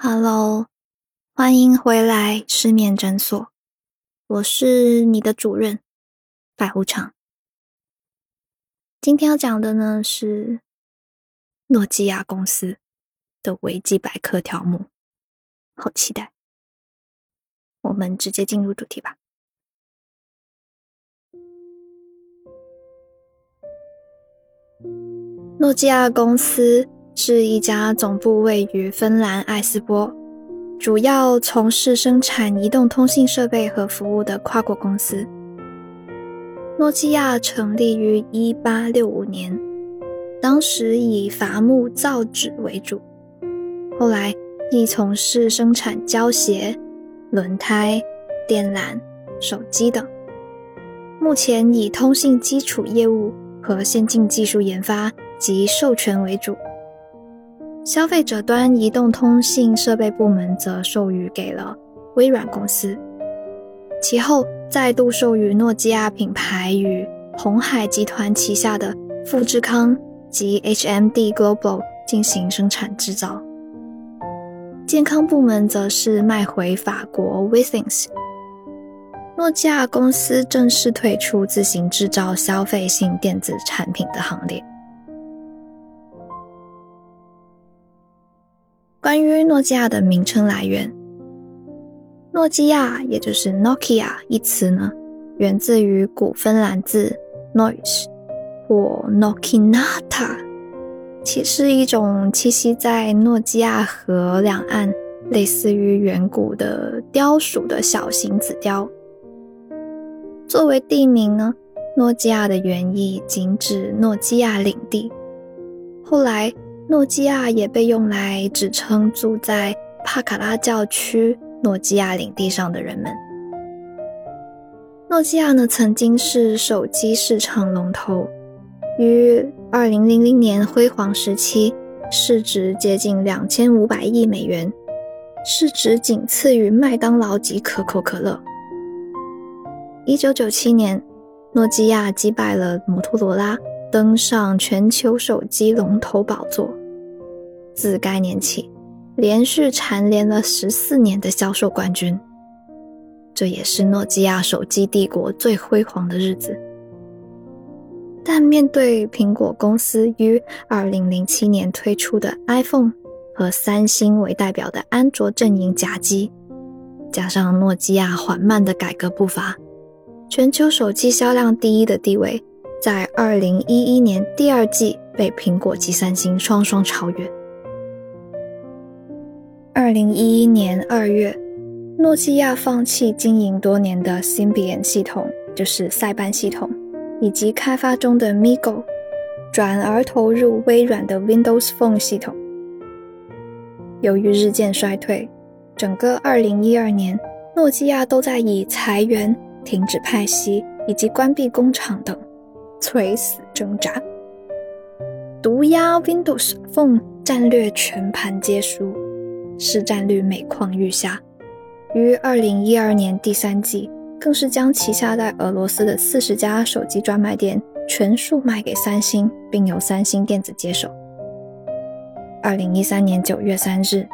Hello，欢迎回来失眠诊所，我是你的主任百无常。今天要讲的呢是诺基亚公司的维基百科条目，好期待！我们直接进入主题吧。诺基亚公司是一家总部位于芬兰艾斯波，主要从事生产移动通信设备和服务的跨国公司。诺基亚成立于一八六五年，当时以伐木造纸为主，后来亦从事生产胶鞋、轮胎、电缆、手机等。目前以通信基础业务和先进技术研发。及授权为主，消费者端移动通信设备部门则授予给了微软公司，其后再度授予诺基亚品牌与红海集团旗下的富士康及 HMD Global 进行生产制造。健康部门则是卖回法国 Withings。诺基亚公司正式退出自行制造消费性电子产品的行列。关于诺基亚的名称来源，诺基亚也就是 Nokia 一词呢，源自于古芬兰字 noise 或 Nokinata，其是一种栖息在诺基亚河两岸，类似于远古的雕鼠的小型紫雕。作为地名呢，诺基亚的原意仅指诺基亚领地，后来。诺基亚也被用来指称住在帕卡拉教区诺基亚领地上的人们。诺基亚呢，曾经是手机市场龙头，于二零零零年辉煌时期，市值接近两千五百亿美元，市值仅次于麦当劳及可口可乐。一九九七年，诺基亚击败了摩托罗拉。登上全球手机龙头宝座。自该年起，连续蝉联了十四年的销售冠军。这也是诺基亚手机帝国最辉煌的日子。但面对苹果公司于二零零七年推出的 iPhone 和三星为代表的安卓阵营夹击，加上诺基亚缓慢的改革步伐，全球手机销量第一的地位。在二零一一年第二季被苹果及三星双双超越。二零一一年二月，诺基亚放弃经营多年的 Symbian 系统，就是塞班系统，以及开发中的 MiGo，转而投入微软的 Windows Phone 系统。由于日渐衰退，整个二零一二年，诺基亚都在以裁员、停止派息以及关闭工厂等。垂死挣扎，毒压 Windows Phone 战略全盘皆输，市占率每况愈下。于二零一二年第三季，更是将旗下在俄罗斯的四十家手机专卖店全数卖给三星，并由三星电子接手。二零一三年九月三日，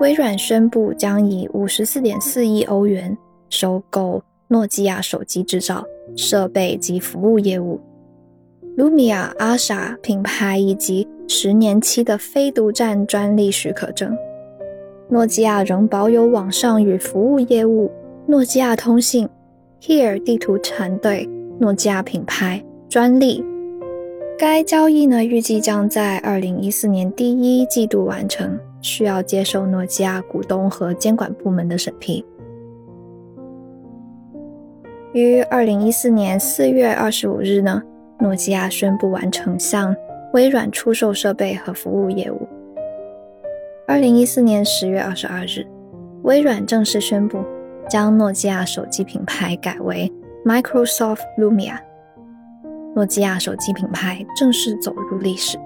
微软宣布将以五十四点四亿欧元收购诺基亚手机制造、设备及服务业务。Lumia、阿莎品牌以及十年期的非独占专利许可证，诺基亚仍保有网上与服务业务。诺基亚通信、Here 地图团队、诺基亚品牌专利。该交易呢，预计将在二零一四年第一季度完成，需要接受诺基亚股东和监管部门的审批。于二零一四年四月二十五日呢。诺基亚宣布完成向微软出售设备和服务业务。二零一四年十月二十二日，微软正式宣布将诺基亚手机品牌改为 Microsoft Lumia，诺基亚手机品牌正式走入历史。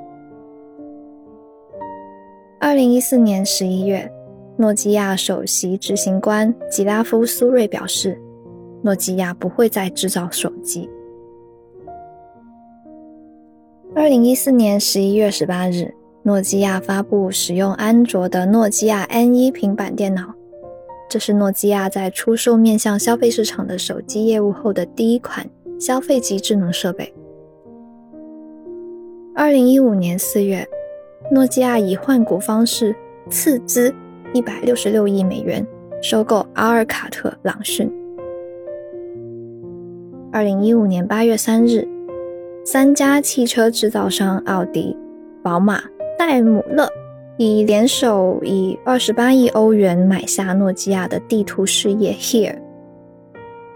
二零一四年十一月，诺基亚首席执行官吉拉夫·苏瑞表示，诺基亚不会再制造手机。二零一四年十一月十八日，诺基亚发布使用安卓的诺基亚 N1 平板电脑，这是诺基亚在出售面向消费市场的手机业务后的第一款消费级智能设备。二零一五年四月，诺基亚以换股方式斥资一百六十六亿美元收购阿尔卡特朗讯。二零一五年八月三日，三家汽车制造商奥迪、宝马。戴姆勒以联手以二十八亿欧元买下诺基亚的地图事业 Here，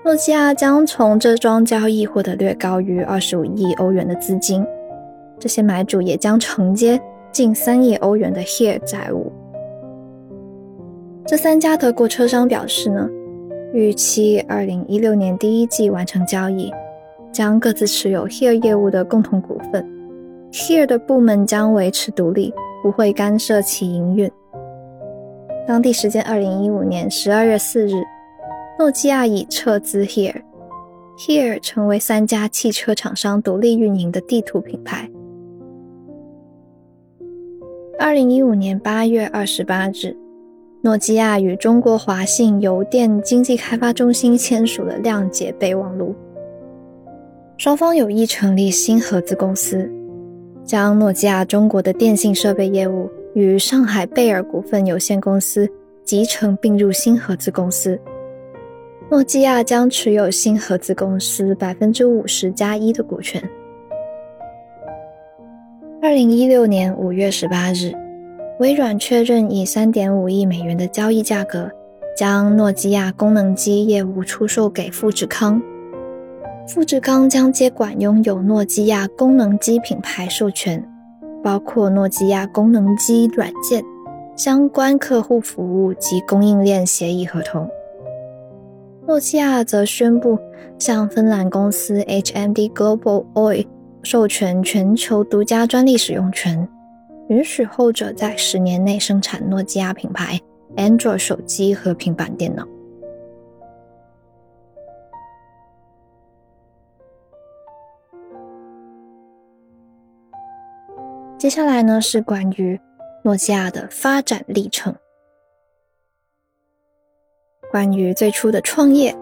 诺基亚将从这桩交易获得略高于二十五亿欧元的资金，这些买主也将承接近三亿欧元的 Here 债务。这三家德国车商表示呢，预期二零一六年第一季完成交易，将各自持有 Here 业务的共同股份。Here 的部门将维持独立，不会干涉其营运。当地时间二零一五年十二月四日，诺基亚已撤资 Here，Here 成为三家汽车厂商独立运营的地图品牌。二零一五年八月二十八日，诺基亚与中国华信邮电经济开发中心签署了谅解备忘录，双方有意成立新合资公司。将诺基亚中国的电信设备业务与上海贝尔股份有限公司集成并入新合资公司，诺基亚将持有新合资公司百分之五十加一的股权。二零一六年五月十八日，微软确认以三点五亿美元的交易价格，将诺基亚功能机业务出售给富士康。富士康将接管拥有诺基亚功能机品牌授权，包括诺基亚功能机软件相关客户服务及供应链协议合同。诺基亚则宣布向芬兰公司 HMD Global Oy 授权全球独家专利使用权，允许后者在十年内生产诺基亚品牌 Android 手机和平板电脑。接下来呢是关于诺基亚的发展历程。关于最初的创业，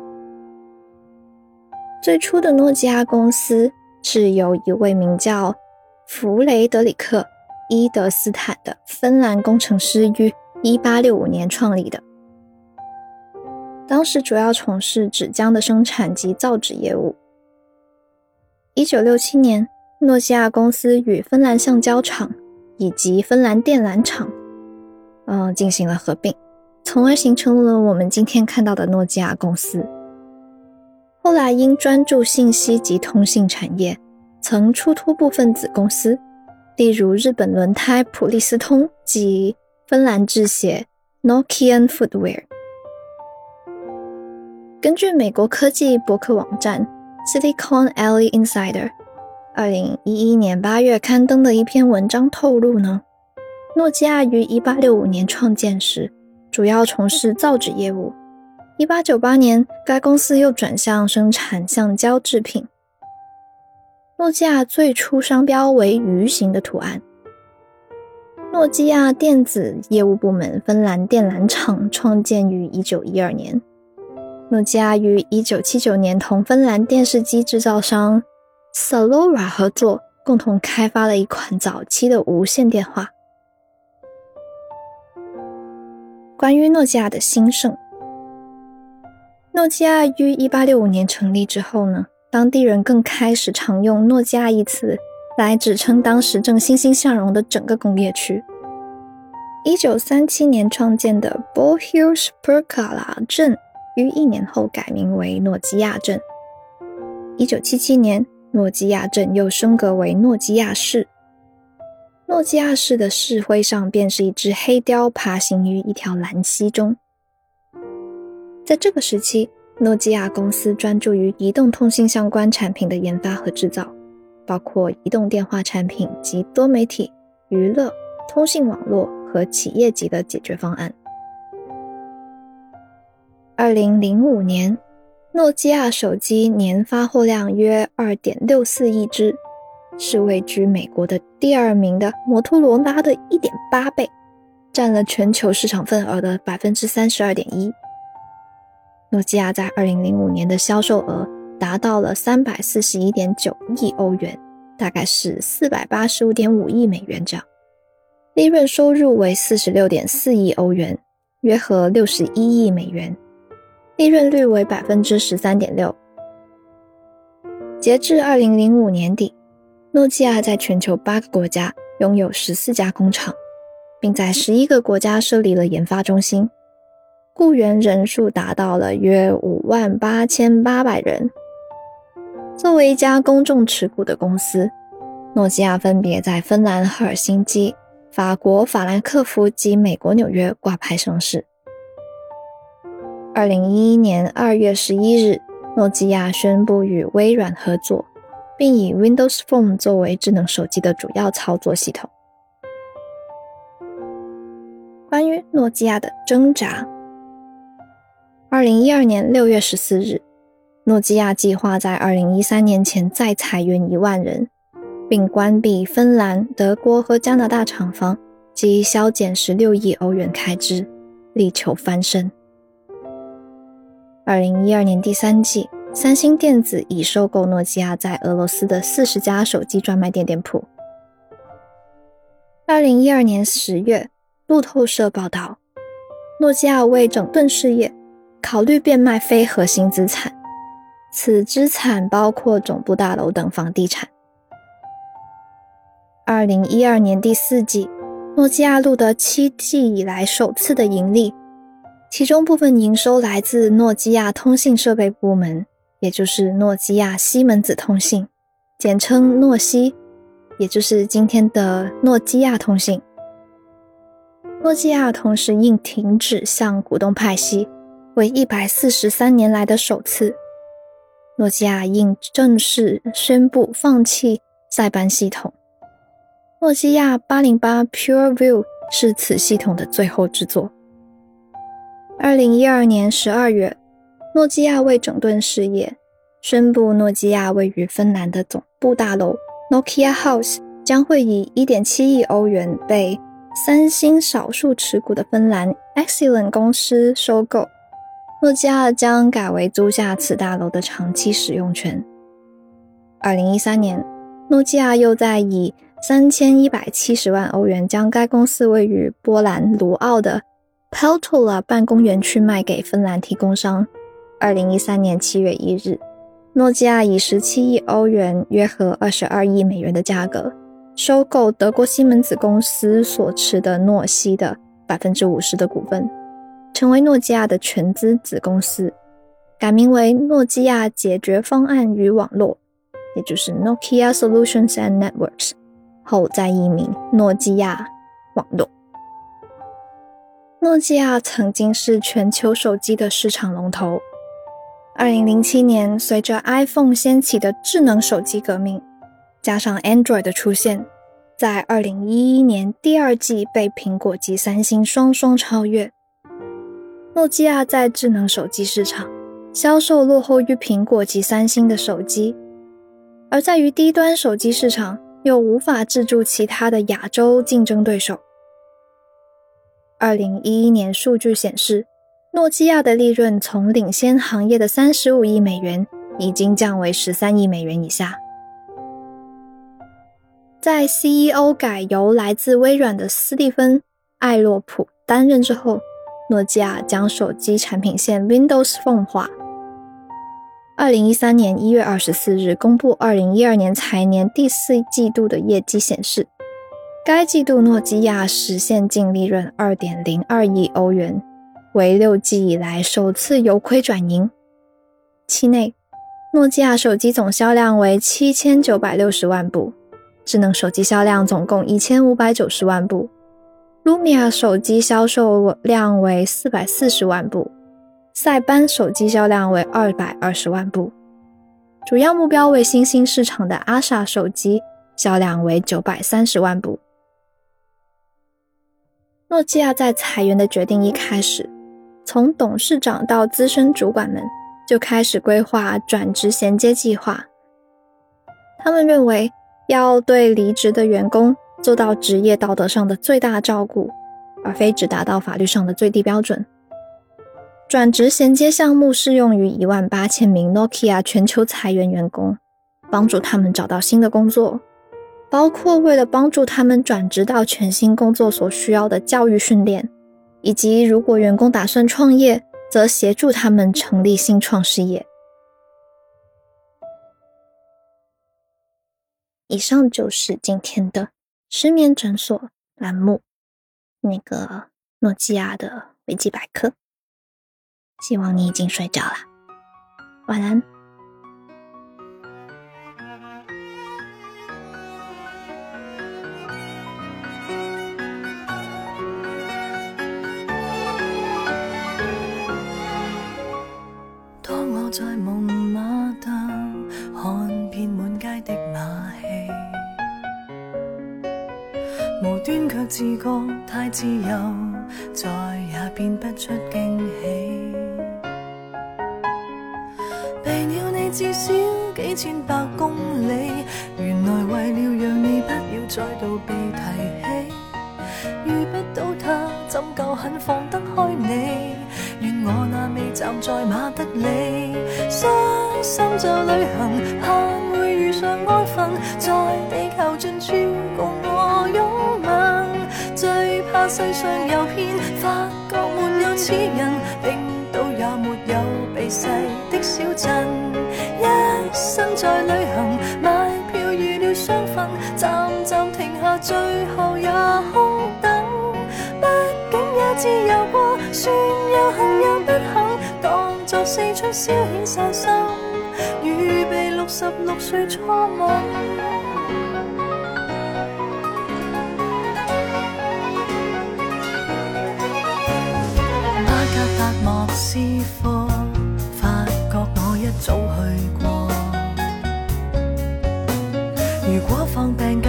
最初的诺基亚公司是由一位名叫弗雷德里克·伊德斯坦的芬兰工程师于1865年创立的。当时主要从事纸浆的生产及造纸业务。1967年。诺基亚公司与芬兰橡胶厂以及芬兰电缆厂，嗯，进行了合并，从而形成了我们今天看到的诺基亚公司。后来因专注信息及通信产业，曾出脱部分子公司，例如日本轮胎普利司通及芬兰制鞋 Nokian Footwear。根据美国科技博客网站 Silicon Alley Insider。二零一一年八月刊登的一篇文章透露呢，诺基亚于一八六五年创建时，主要从事造纸业务。一八九八年，该公司又转向生产橡胶制品。诺基亚最初商标为鱼形的图案。诺基亚电子业务部门芬兰电缆厂创建于一九一二年。诺基亚于一九七九年同芬兰电视机制造商。Salora 合作，共同开发了一款早期的无线电话。关于诺基亚的兴盛，诺基亚于一八六五年成立之后呢，当地人更开始常用“诺基亚”一词来指称当时正欣欣向荣的整个工业区。一九三七年创建的 b o h i l s p e r k a l a 镇于一年后改名为诺基亚镇。一九七七年。诺基亚镇又升格为诺基亚市。诺基亚市的市徽上便是一只黑雕爬行于一条蓝溪中。在这个时期，诺基亚公司专注于移动通信相关产品的研发和制造，包括移动电话产品及多媒体、娱乐、通信网络和企业级的解决方案。二零零五年。诺基亚手机年发货量约二点六四亿只，是位居美国的第二名的摩托罗拉的一点八倍，占了全球市场份额的百分之三十二点一。诺基亚在二零零五年的销售额达到了三百四十一点九亿欧元，大概是四百八十五点五亿美元这样。利润收入为四十六点四亿欧元，约合六十一亿美元，利润率为百分之十三点六。截至二零零五年底，诺基亚在全球八个国家拥有十四家工厂，并在十一个国家设立了研发中心。雇员人数达到了约五万八千八百人。作为一家公众持股的公司，诺基亚分别在芬兰赫尔辛基、法国法兰克福及美国纽约挂牌上市。二零一一年二月十一日，诺基亚宣布与微软合作，并以 Windows Phone 作为智能手机的主要操作系统。关于诺基亚的挣扎。二零一二年六月十四日，诺基亚计划在二零一三年前再裁员一万人，并关闭芬兰、德国和加拿大厂房，及削减十六亿欧元开支，力求翻身。二零一二年第三季，三星电子已收购诺基亚在俄罗斯的四十家手机专卖店店铺。二零一二年十月，路透社报道，诺基亚为整顿事业。考虑变卖非核心资产，此资产包括总部大楼等房地产。二零一二年第四季，诺基亚录得七季以来首次的盈利，其中部分营收来自诺基亚通信设备部门，也就是诺基亚西门子通信，简称诺西，也就是今天的诺基亚通信。诺基亚同时应停止向股东派息。为一百四十三年来的首次，诺基亚应正式宣布放弃塞班系统。诺基亚八零八 PureView 是此系统的最后制作。二零一二年十二月，诺基亚为整顿事业，宣布诺基亚位于芬兰的总部大楼 Nokia House 将会以一点七亿欧元被三星少数持股的芬兰 Excellent 公司收购。诺基亚将改为租下此大楼的长期使用权。二零一三年，诺基亚又在以三千一百七十万欧元将该公司位于波兰卢奥的 Peltola 办公园区卖给芬兰提供商。二零一三年七月一日，诺基亚以十七亿欧元（约合二十二亿美元）的价格收购德国西门子公司所持的诺西的百分之五十的股份。成为诺基亚的全资子公司，改名为诺基亚解决方案与网络，也就是 Nokia Solutions and Networks，后再易名诺基亚网络。诺基亚曾经是全球手机的市场龙头。二零零七年，随着 iPhone 掀起的智能手机革命，加上 Android 的出现，在二零一一年第二季被苹果及三星双双超越。诺基亚在智能手机市场销售落后于苹果及三星的手机，而在于低端手机市场又无法制住其他的亚洲竞争对手。二零一一年数据显示，诺基亚的利润从领先行业的三十五亿美元，已经降为十三亿美元以下。在 CEO 改由来自微软的斯蒂芬·艾洛普担任之后。诺基亚将手机产品线 Windows Phone 化。二零一三年一月二十四日公布二零一二年财年第四季度的业绩显示，该季度诺基亚实现净利润二点零二亿欧元，为六季以来首次由亏转盈。期内，诺基亚手机总销量为七千九百六十万部，智能手机销量总共一千五百九十万部。Lumia 手机销售量为四百四十万部，塞班手机销量为二百二十万部，主要目标为新兴市场的阿莎手机销量为九百三十万部。诺基亚在裁员的决定一开始，从董事长到资深主管们就开始规划转职衔接计划。他们认为要对离职的员工做到职业道德上的最大照顾，而非只达到法律上的最低标准。转职衔接项目适用于一万八千名 Nokia 全球裁员员工，帮助他们找到新的工作，包括为了帮助他们转职到全新工作所需要的教育训练，以及如果员工打算创业，则协助他们成立新创事业。以上就是今天的失眠诊所栏目，那个诺基亚的维基百科。希望你已经睡着了，晚安。遍满街的马戏，无端却自觉太自由，再也变不出惊喜。避了你至少几千百公里，原来为了让你不要再度被提起。遇不到他，怎够肯放得开你？愿我那未站在马德里，伤心就旅行，盼上安分，在地球尽处共我拥吻。最怕世上有片，发觉没有此人，冰岛也没有避世的小镇。一生在旅行，买票预了双份，站站停下，最后也空等。毕竟也自由过，算有幸有不幸，当作四出消遣散心，预备六十六岁初吻。巴格达莫斯科，发觉我一早去过。如果放病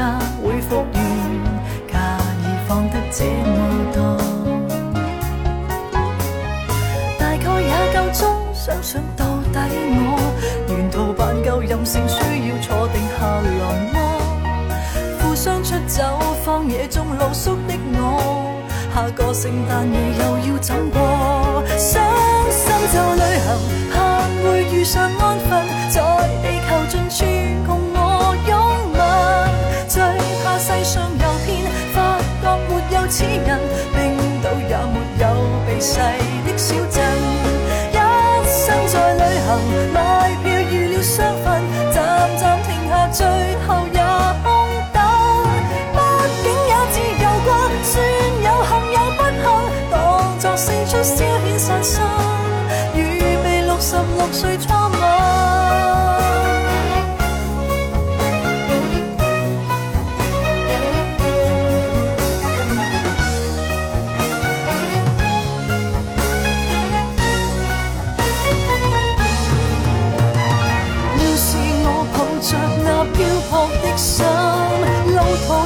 我宿的我，下个圣诞夜又要怎过？伤心就旅行，盼会遇上安分，在地球尽处共我拥吻。最怕。世上游遍，发觉没有此人，冰岛也没有避世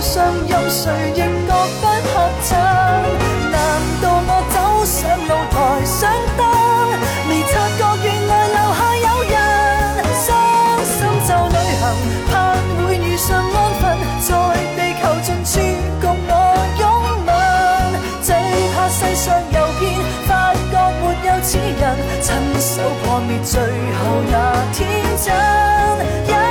上任谁亦觉不合衬，难道我走上露台想得？未察觉原来楼下有人，伤心就旅行，盼会遇上安分，在地球尽处共我拥吻。最怕世上有片，发觉没有此人，亲手破灭最后那天真。